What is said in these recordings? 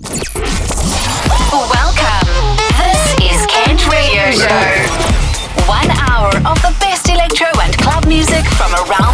Welcome. This is Kent Radio Show. One hour of the best electro and club music from around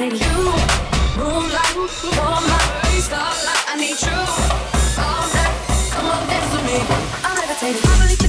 you. Moonlight, you're my starlight. I need you all night. Come on, dance with me. I'll never take you.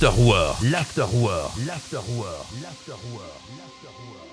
l'after war, l'after war, l'after war, l'after war, l'after war.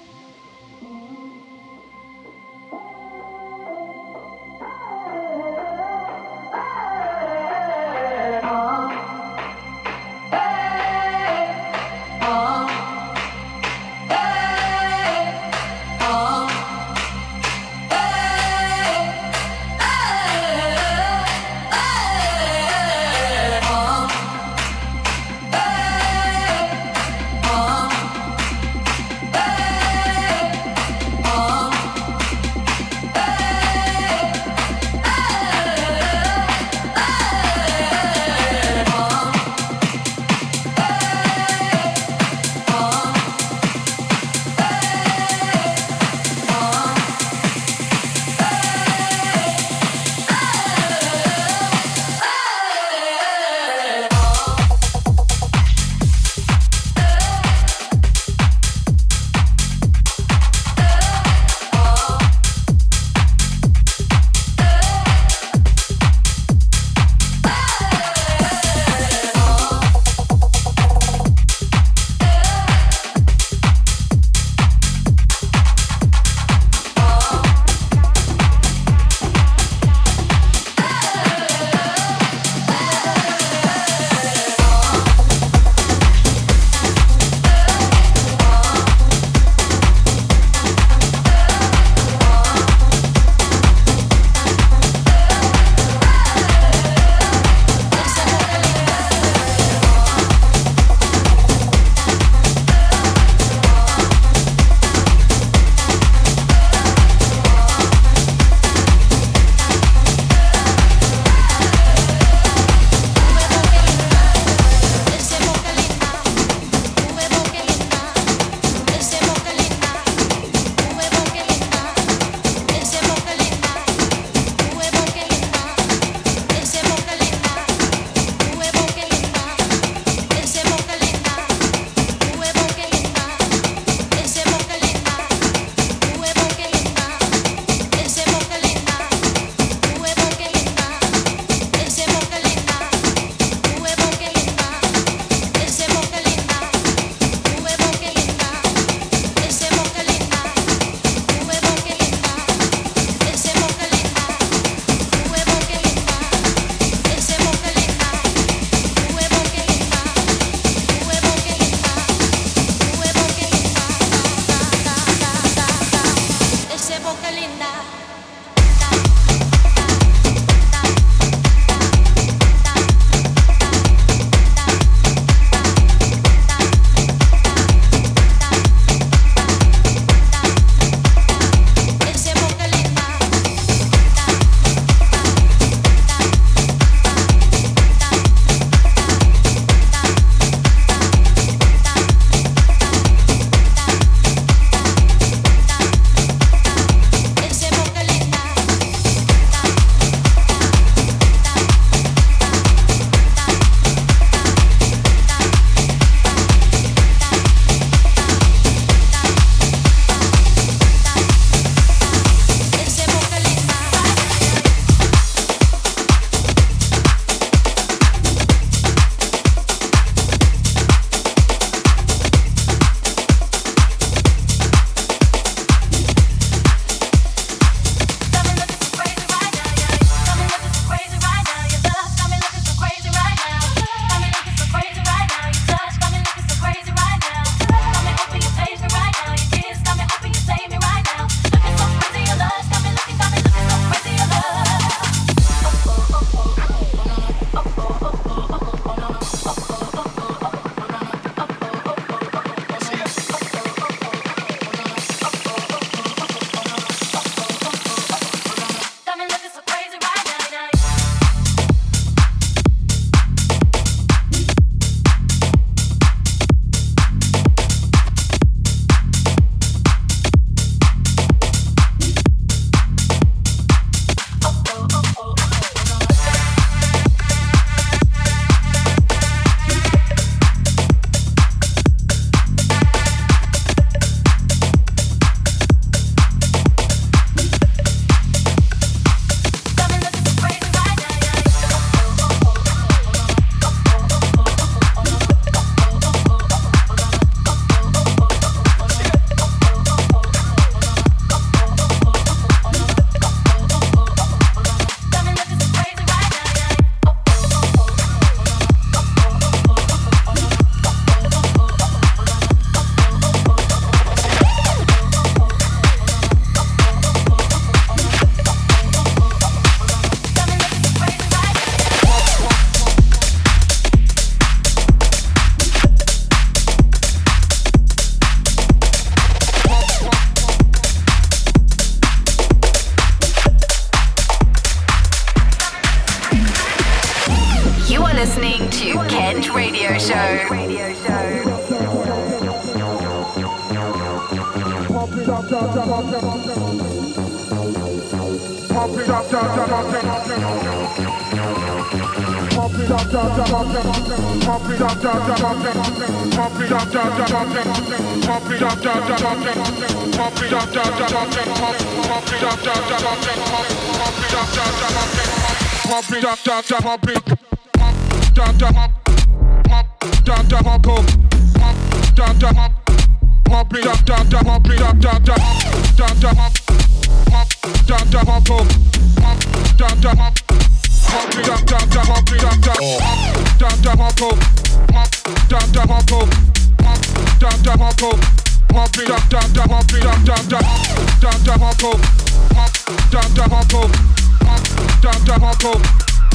Down, down,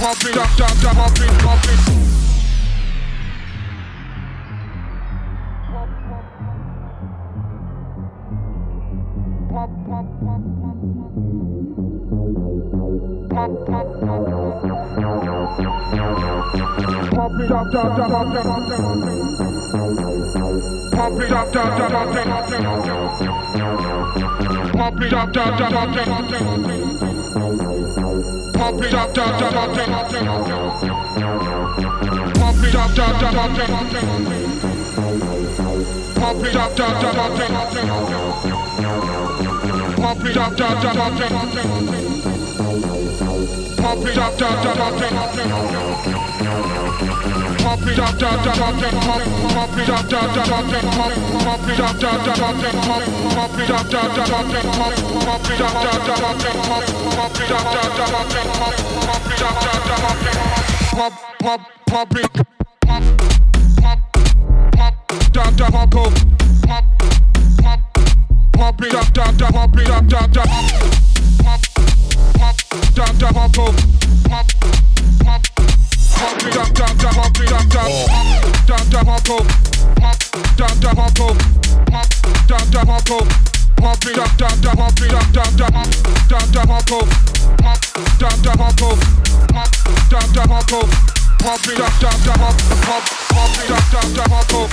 pop it, pop it, pop it, pop it. Pop, pop, pop, pop, pop, pop, pop, pop, pop, pop, Pump it up, down, down, down, down, down, down. Pump it up, down, down, down, down. Pump it up, down, down, down, down. Pump, pump it up, down, down, down, down. Pump, pump it up, down, down, down, down. Pump, pump it up, down, down, down, down. Pump, pump it up, down, down, down, down. Pump, pump it up, down, down, down, down. Pump, pump it up, down, down, down, down. Pump, pump, pump it, pump, pump, pump, down, down, pump, pump, pump, pump it up, down, down, pump it up, down, down. Pump it up, dump, dump, pump.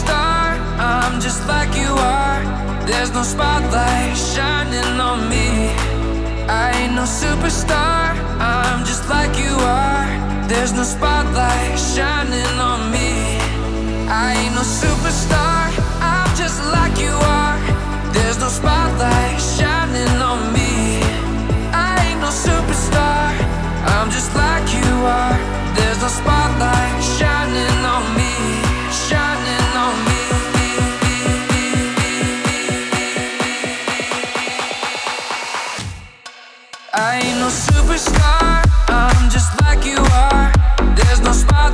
Superstar, I'm just like you are. There's no spotlight shining on me. I ain't no superstar, I'm just like you are. There's no spotlight shining on me. I ain't no superstar, I'm just like you are. There's no spotlight shining on me. I ain't no superstar, I'm just like you are.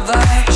survive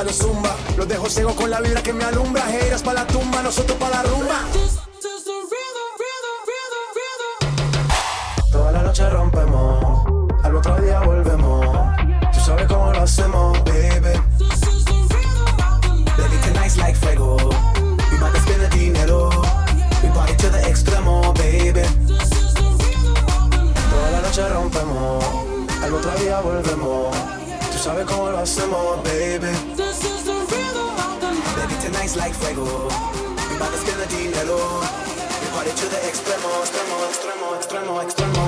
Que dale zumba. Los dejo ciego con la vibra que me alumbra. Heiras para la tumba, nosotros para la rumba. Toda la noche rompemos, al otro día volvemos. Tú sabes cómo lo hacemos, baby. Baby, tonight's like fuego. To spend the dinero. We party to the extremo, baby. Toda la noche rompemos, al otro día volvemos sabes cómo lo hacemos, baby. Baby, tonight's like fuego. We bout to spend the dinero. We party to the extremo, extremo, extremo, extremo, extremo.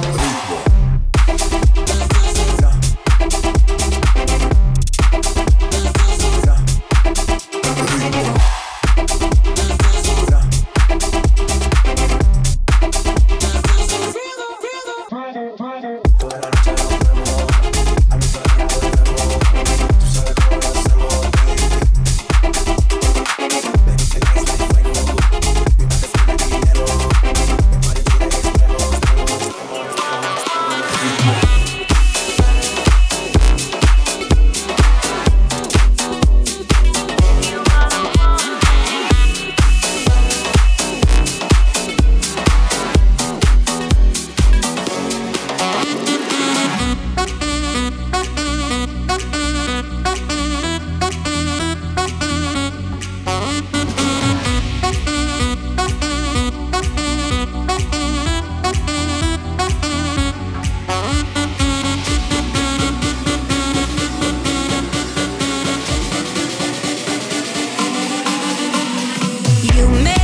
You make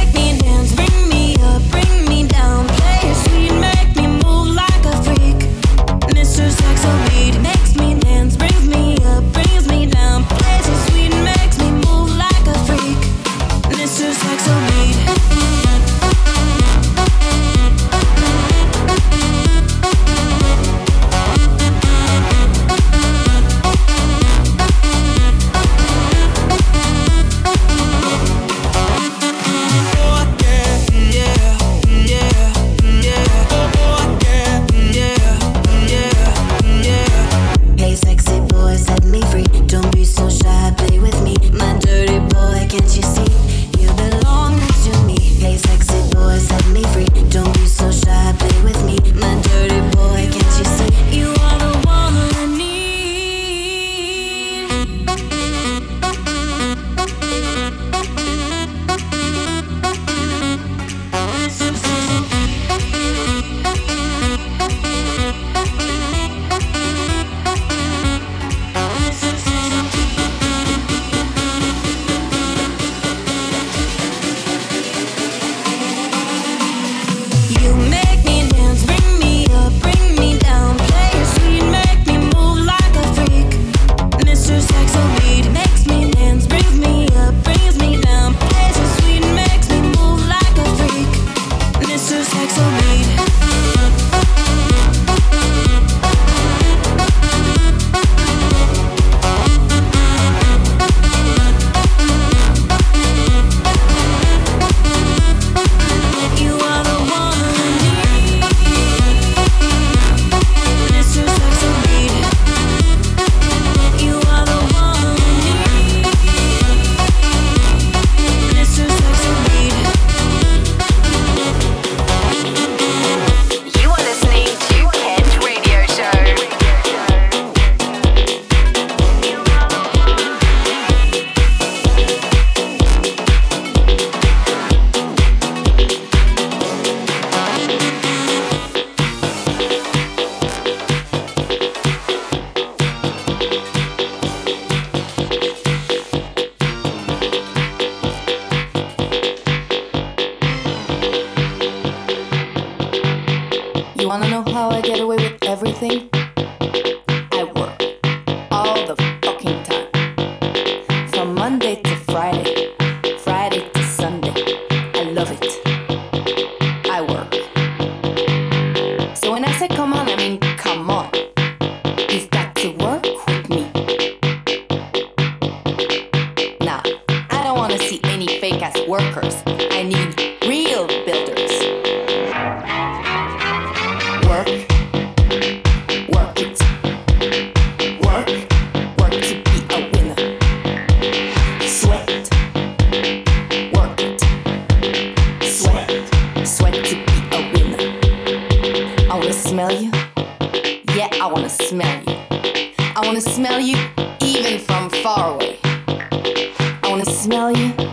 far away. I wanna smell you.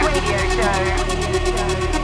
Radio Show.